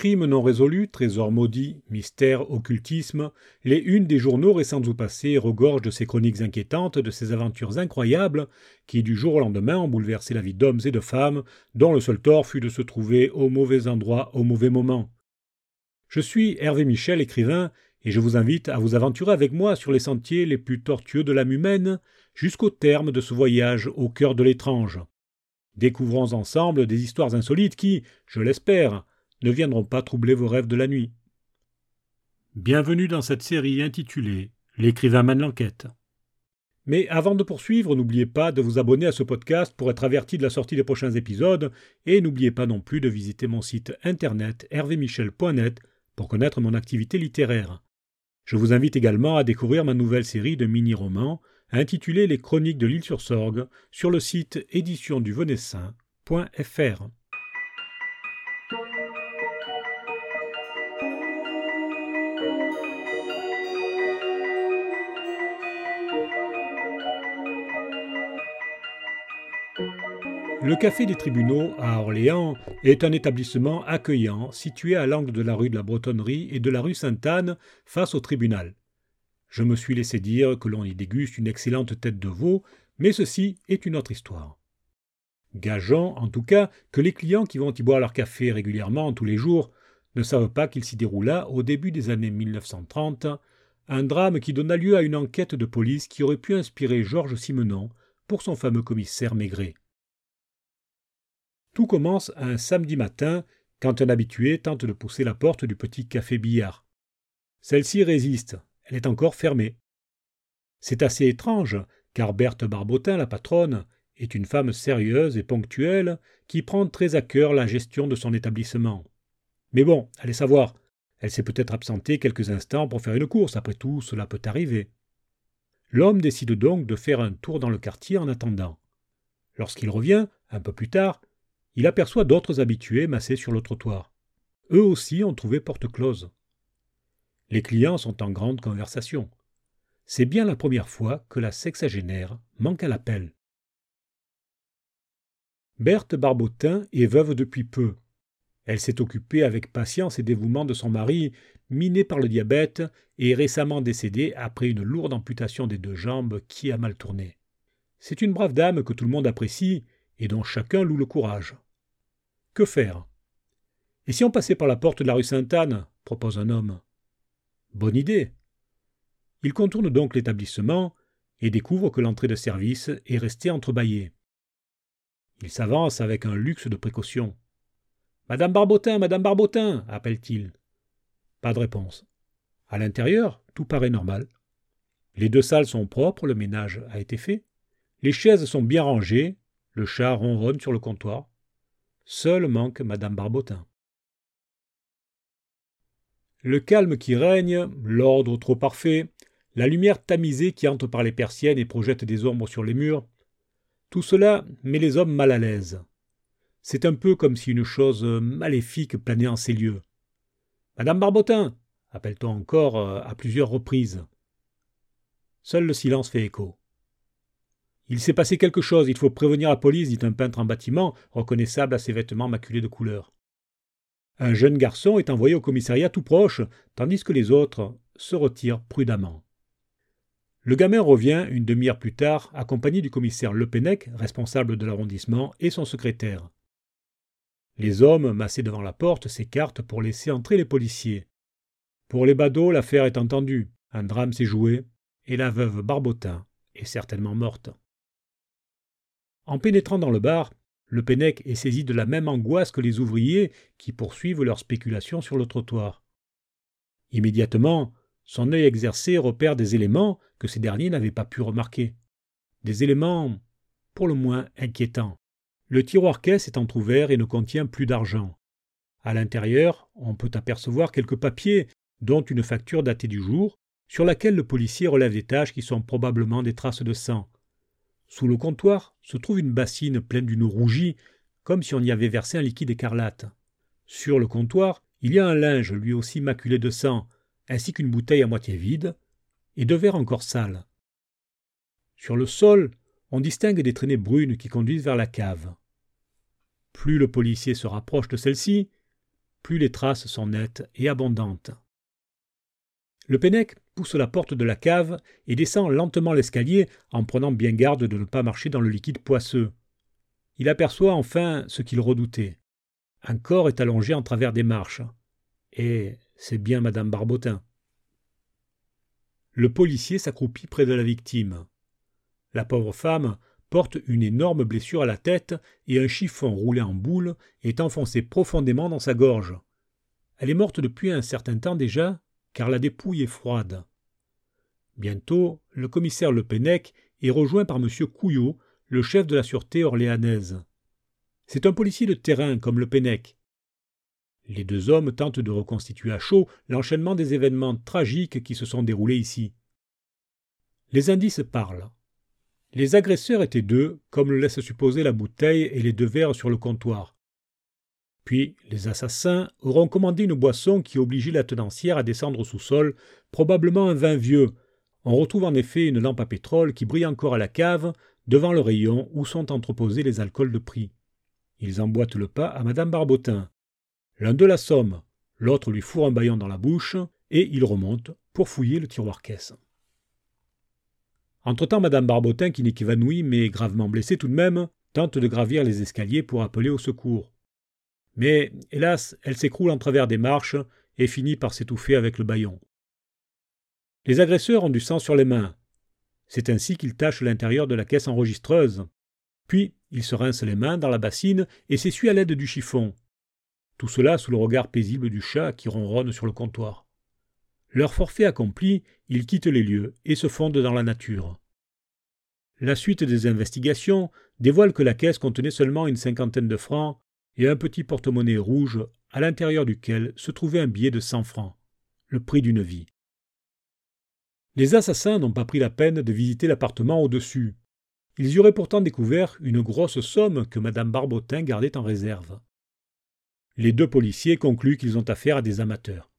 Crimes non résolus, trésors maudits, mystères, occultisme, les unes des journaux récents ou passés regorgent de ces chroniques inquiétantes, de ces aventures incroyables qui, du jour au lendemain, ont bouleversé la vie d'hommes et de femmes, dont le seul tort fut de se trouver au mauvais endroit au mauvais moment. Je suis Hervé Michel, écrivain, et je vous invite à vous aventurer avec moi sur les sentiers les plus tortueux de l'âme humaine, jusqu'au terme de ce voyage au cœur de l'étrange. Découvrons ensemble des histoires insolites qui, je l'espère, ne viendront pas troubler vos rêves de la nuit. Bienvenue dans cette série intitulée L'écrivain mène l'enquête. Mais avant de poursuivre, n'oubliez pas de vous abonner à ce podcast pour être averti de la sortie des prochains épisodes et n'oubliez pas non plus de visiter mon site internet hervémichel.net pour connaître mon activité littéraire. Je vous invite également à découvrir ma nouvelle série de mini-romans intitulée Les Chroniques de l'île sur Sorgue sur le site éditionduvenessin.fr. Le Café des Tribunaux à Orléans est un établissement accueillant situé à l'angle de la rue de la Bretonnerie et de la rue Sainte-Anne face au tribunal. Je me suis laissé dire que l'on y déguste une excellente tête de veau, mais ceci est une autre histoire. Gageons, en tout cas, que les clients qui vont y boire leur café régulièrement tous les jours ne savent pas qu'il s'y déroula, au début des années 1930, un drame qui donna lieu à une enquête de police qui aurait pu inspirer Georges Simenon pour son fameux commissaire Maigret. Tout commence un samedi matin quand un habitué tente de pousser la porte du petit café billard. Celle-ci résiste, elle est encore fermée. C'est assez étrange, car Berthe Barbotin, la patronne, est une femme sérieuse et ponctuelle qui prend très à cœur la gestion de son établissement. Mais bon, allez savoir, elle s'est peut-être absentée quelques instants pour faire une course, après tout, cela peut arriver. L'homme décide donc de faire un tour dans le quartier en attendant. Lorsqu'il revient, un peu plus tard, il aperçoit d'autres habitués massés sur le trottoir. Eux aussi ont trouvé porte close. Les clients sont en grande conversation. C'est bien la première fois que la sexagénaire manque à l'appel. Berthe Barbotin est veuve depuis peu. Elle s'est occupée avec patience et dévouement de son mari, miné par le diabète et récemment décédé après une lourde amputation des deux jambes qui a mal tourné. C'est une brave dame que tout le monde apprécie et dont chacun loue le courage. Que faire? Et si on passait par la porte de la rue Sainte-Anne propose un homme. Bonne idée. Il contourne donc l'établissement et découvre que l'entrée de service est restée entrebâillée. Il s'avance avec un luxe de précaution. Madame Barbotin, Madame Barbotin appelle-t-il. Pas de réponse. À l'intérieur, tout paraît normal. Les deux salles sont propres, le ménage a été fait. Les chaises sont bien rangées, le chat ronronne sur le comptoir. Seul manque Madame Barbotin. Le calme qui règne, l'ordre trop parfait, la lumière tamisée qui entre par les persiennes et projette des ombres sur les murs, tout cela met les hommes mal à l'aise. C'est un peu comme si une chose maléfique planait en ces lieux. Madame Barbotin appelle-t-on encore euh, à plusieurs reprises. Seul le silence fait écho. Il s'est passé quelque chose, il faut prévenir la police, dit un peintre en bâtiment, reconnaissable à ses vêtements maculés de couleur. Un jeune garçon est envoyé au commissariat tout proche, tandis que les autres se retirent prudemment. Le gamin revient une demi-heure plus tard, accompagné du commissaire Lepennec, responsable de l'arrondissement, et son secrétaire. Les hommes, massés devant la porte, s'écartent pour laisser entrer les policiers. Pour les badauds, l'affaire est entendue. Un drame s'est joué, et la veuve Barbotin est certainement morte. En pénétrant dans le bar, le Pennec est saisi de la même angoisse que les ouvriers qui poursuivent leurs spéculations sur le trottoir. Immédiatement, son œil exercé repère des éléments que ces derniers n'avaient pas pu remarquer. Des éléments pour le moins inquiétants. Le tiroir caisse est entr'ouvert et ne contient plus d'argent. À l'intérieur, on peut apercevoir quelques papiers, dont une facture datée du jour, sur laquelle le policier relève des taches qui sont probablement des traces de sang. Sous le comptoir se trouve une bassine pleine d'une eau rougie, comme si on y avait versé un liquide écarlate. Sur le comptoir, il y a un linge lui aussi maculé de sang, ainsi qu'une bouteille à moitié vide, et deux verres encore sales. Sur le sol, on distingue des traînées brunes qui conduisent vers la cave. Plus le policier se rapproche de celle-ci, plus les traces sont nettes et abondantes. Le Pennec la porte de la cave et descend lentement l'escalier en prenant bien garde de ne pas marcher dans le liquide poisseux. Il aperçoit enfin ce qu'il redoutait. Un corps est allongé en travers des marches. Et c'est bien madame Barbotin. Le policier s'accroupit près de la victime. La pauvre femme porte une énorme blessure à la tête et un chiffon roulé en boule est enfoncé profondément dans sa gorge. Elle est morte depuis un certain temps déjà, car la dépouille est froide. Bientôt, le commissaire Le Pennec est rejoint par M. Couillot, le chef de la sûreté orléanaise. C'est un policier de terrain comme Le Pennec. Les deux hommes tentent de reconstituer à chaud l'enchaînement des événements tragiques qui se sont déroulés ici. Les indices parlent. Les agresseurs étaient deux, comme le laisse supposer la bouteille et les deux verres sur le comptoir. Puis les assassins auront commandé une boisson qui obligeait la tenancière à descendre au sous-sol, probablement un vin vieux. On retrouve en effet une lampe à pétrole qui brille encore à la cave, devant le rayon où sont entreposés les alcools de prix. Ils emboîtent le pas à madame Barbotin. L'un d'eux l'assomme, l'autre lui fourre un baillon dans la bouche, et ils remontent pour fouiller le tiroir-caisse. Entre-temps, Madame Barbotin, qui n'est qu'évanouie mais gravement blessée tout de même, tente de gravir les escaliers pour appeler au secours. Mais, hélas, elle s'écroule en travers des marches et finit par s'étouffer avec le baillon. Les agresseurs ont du sang sur les mains. C'est ainsi qu'ils tachent l'intérieur de la caisse enregistreuse. Puis, ils se rincent les mains dans la bassine et s'essuient à l'aide du chiffon. Tout cela sous le regard paisible du chat qui ronronne sur le comptoir. Leur forfait accompli, ils quittent les lieux et se fondent dans la nature. La suite des investigations dévoile que la caisse contenait seulement une cinquantaine de francs et un petit porte-monnaie rouge à l'intérieur duquel se trouvait un billet de cent francs, le prix d'une vie. Les assassins n'ont pas pris la peine de visiter l'appartement au-dessus. Ils y auraient pourtant découvert une grosse somme que Madame Barbotin gardait en réserve. Les deux policiers concluent qu'ils ont affaire à des amateurs.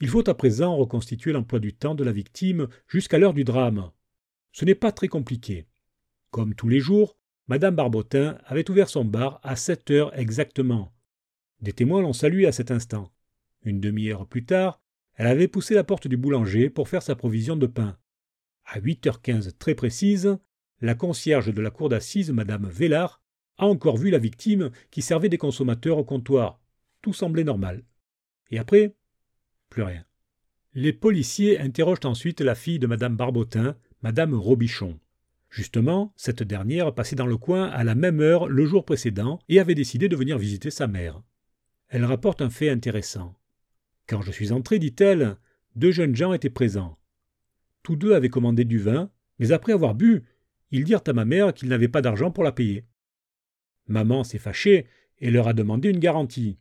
Il faut à présent reconstituer l'emploi du temps de la victime jusqu'à l'heure du drame. Ce n'est pas très compliqué. Comme tous les jours, Madame Barbotin avait ouvert son bar à sept heures exactement. Des témoins l'ont salué à cet instant. Une demi-heure plus tard, elle avait poussé la porte du boulanger pour faire sa provision de pain. À huit heures quinze très précise, la concierge de la cour d'assises, Madame Vélard, a encore vu la victime qui servait des consommateurs au comptoir. Tout semblait normal. Et après, plus rien. Les policiers interrogent ensuite la fille de Madame Barbotin, Madame Robichon. Justement, cette dernière passait dans le coin à la même heure le jour précédent et avait décidé de venir visiter sa mère. Elle rapporte un fait intéressant. Quand je suis entré, dit-elle, deux jeunes gens étaient présents. Tous deux avaient commandé du vin, mais après avoir bu, ils dirent à ma mère qu'ils n'avaient pas d'argent pour la payer. Maman s'est fâchée et leur a demandé une garantie.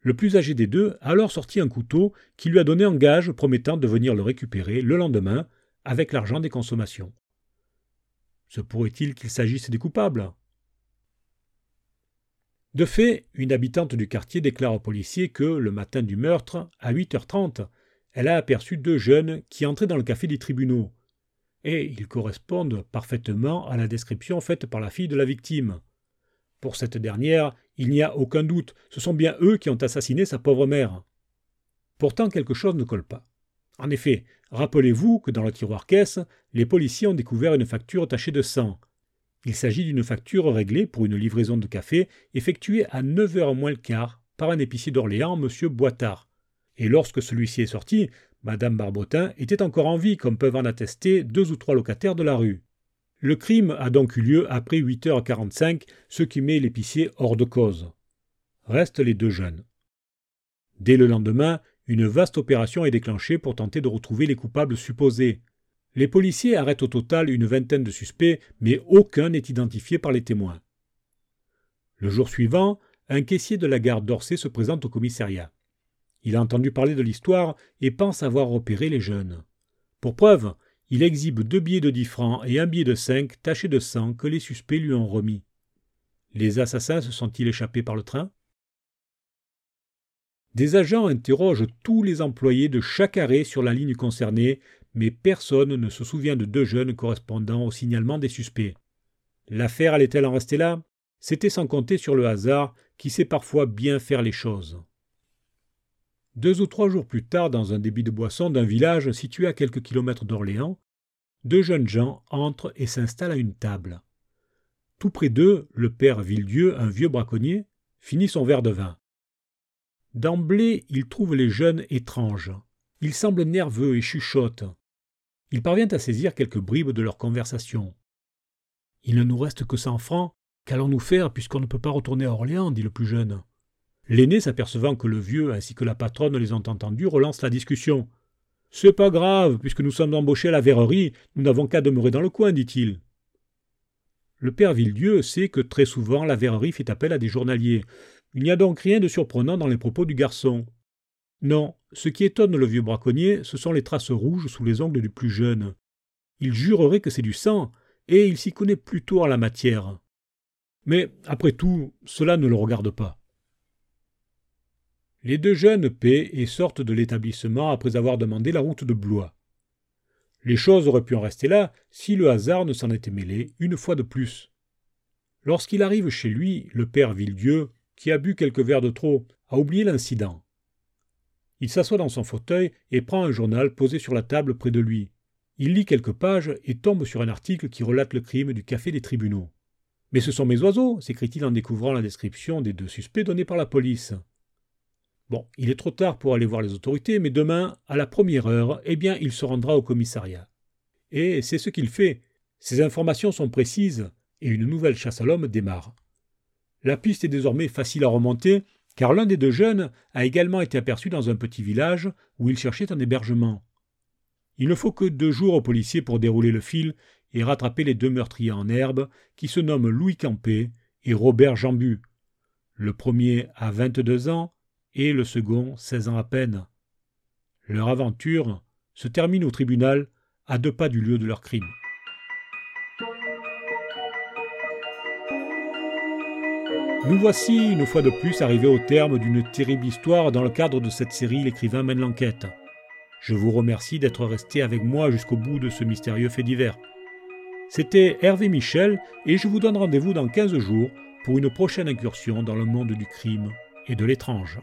Le plus âgé des deux a alors sorti un couteau qui lui a donné un gage promettant de venir le récupérer le lendemain avec l'argent des consommations. Se pourrait-il qu'il s'agisse des coupables? De fait, une habitante du quartier déclare aux policiers que, le matin du meurtre, à 8h30, elle a aperçu deux jeunes qui entraient dans le café des tribunaux. Et ils correspondent parfaitement à la description faite par la fille de la victime. Pour cette dernière, il n'y a aucun doute, ce sont bien eux qui ont assassiné sa pauvre mère. Pourtant quelque chose ne colle pas. En effet, rappelez-vous que dans le tiroir caisse, les policiers ont découvert une facture tachée de sang. Il s'agit d'une facture réglée pour une livraison de café effectuée à 9 heures moins le quart par un épicier d'Orléans, M. Boitard. Et lorsque celui-ci est sorti, Madame Barbotin était encore en vie, comme peuvent en attester deux ou trois locataires de la rue. Le crime a donc eu lieu après 8h45, ce qui met l'épicier hors de cause. Restent les deux jeunes. Dès le lendemain, une vaste opération est déclenchée pour tenter de retrouver les coupables supposés. Les policiers arrêtent au total une vingtaine de suspects, mais aucun n'est identifié par les témoins. Le jour suivant, un caissier de la gare d'Orsay se présente au commissariat. Il a entendu parler de l'histoire et pense avoir repéré les jeunes. Pour preuve, il exhibe deux billets de dix francs et un billet de cinq tachés de sang que les suspects lui ont remis. Les assassins se sont-ils échappés par le train? Des agents interrogent tous les employés de chaque arrêt sur la ligne concernée, mais personne ne se souvient de deux jeunes correspondant au signalement des suspects. L'affaire allait-elle en rester là? C'était sans compter sur le hasard qui sait parfois bien faire les choses. Deux ou trois jours plus tard, dans un débit de boisson d'un village situé à quelques kilomètres d'Orléans, deux jeunes gens entrent et s'installent à une table. Tout près d'eux, le père Villedieu, un vieux braconnier, finit son verre de vin. D'emblée, il trouve les jeunes étranges. Ils semblent nerveux et chuchotent. Il parvient à saisir quelques bribes de leur conversation. Il ne nous reste que cent francs. Qu'allons-nous faire puisqu'on ne peut pas retourner à Orléans dit le plus jeune. L'aîné, s'apercevant que le vieux ainsi que la patronne les ont entendus, relance la discussion. C'est pas grave, puisque nous sommes embauchés à la verrerie, nous n'avons qu'à demeurer dans le coin, dit-il. Le père Villedieu sait que très souvent la verrerie fait appel à des journaliers. Il n'y a donc rien de surprenant dans les propos du garçon. Non, ce qui étonne le vieux braconnier, ce sont les traces rouges sous les ongles du plus jeune. Il jurerait que c'est du sang, et il s'y connaît plutôt en la matière. Mais, après tout, cela ne le regarde pas. Les deux jeunes paient et sortent de l'établissement après avoir demandé la route de Blois. Les choses auraient pu en rester là si le hasard ne s'en était mêlé une fois de plus. Lorsqu'il arrive chez lui, le père Villedieu, qui a bu quelques verres de trop, a oublié l'incident. Il s'assoit dans son fauteuil et prend un journal posé sur la table près de lui. Il lit quelques pages et tombe sur un article qui relate le crime du café des tribunaux. Mais ce sont mes oiseaux s'écrie-t-il en découvrant la description des deux suspects donnés par la police. Bon, il est trop tard pour aller voir les autorités, mais demain, à la première heure, eh bien, il se rendra au commissariat. Et c'est ce qu'il fait. Ces informations sont précises, et une nouvelle chasse à l'homme démarre. La piste est désormais facile à remonter, car l'un des deux jeunes a également été aperçu dans un petit village où il cherchait un hébergement. Il ne faut que deux jours aux policiers pour dérouler le fil et rattraper les deux meurtriers en herbe qui se nomment Louis Campé et Robert Jambu. Le premier a vingt-deux ans, et le second seize ans à peine. Leur aventure se termine au tribunal à deux pas du lieu de leur crime. Nous voici une fois de plus arrivés au terme d'une terrible histoire dans le cadre de cette série L'écrivain mène l'enquête. Je vous remercie d'être resté avec moi jusqu'au bout de ce mystérieux fait divers. C'était Hervé Michel et je vous donne rendez-vous dans 15 jours pour une prochaine incursion dans le monde du crime et de l'étrange.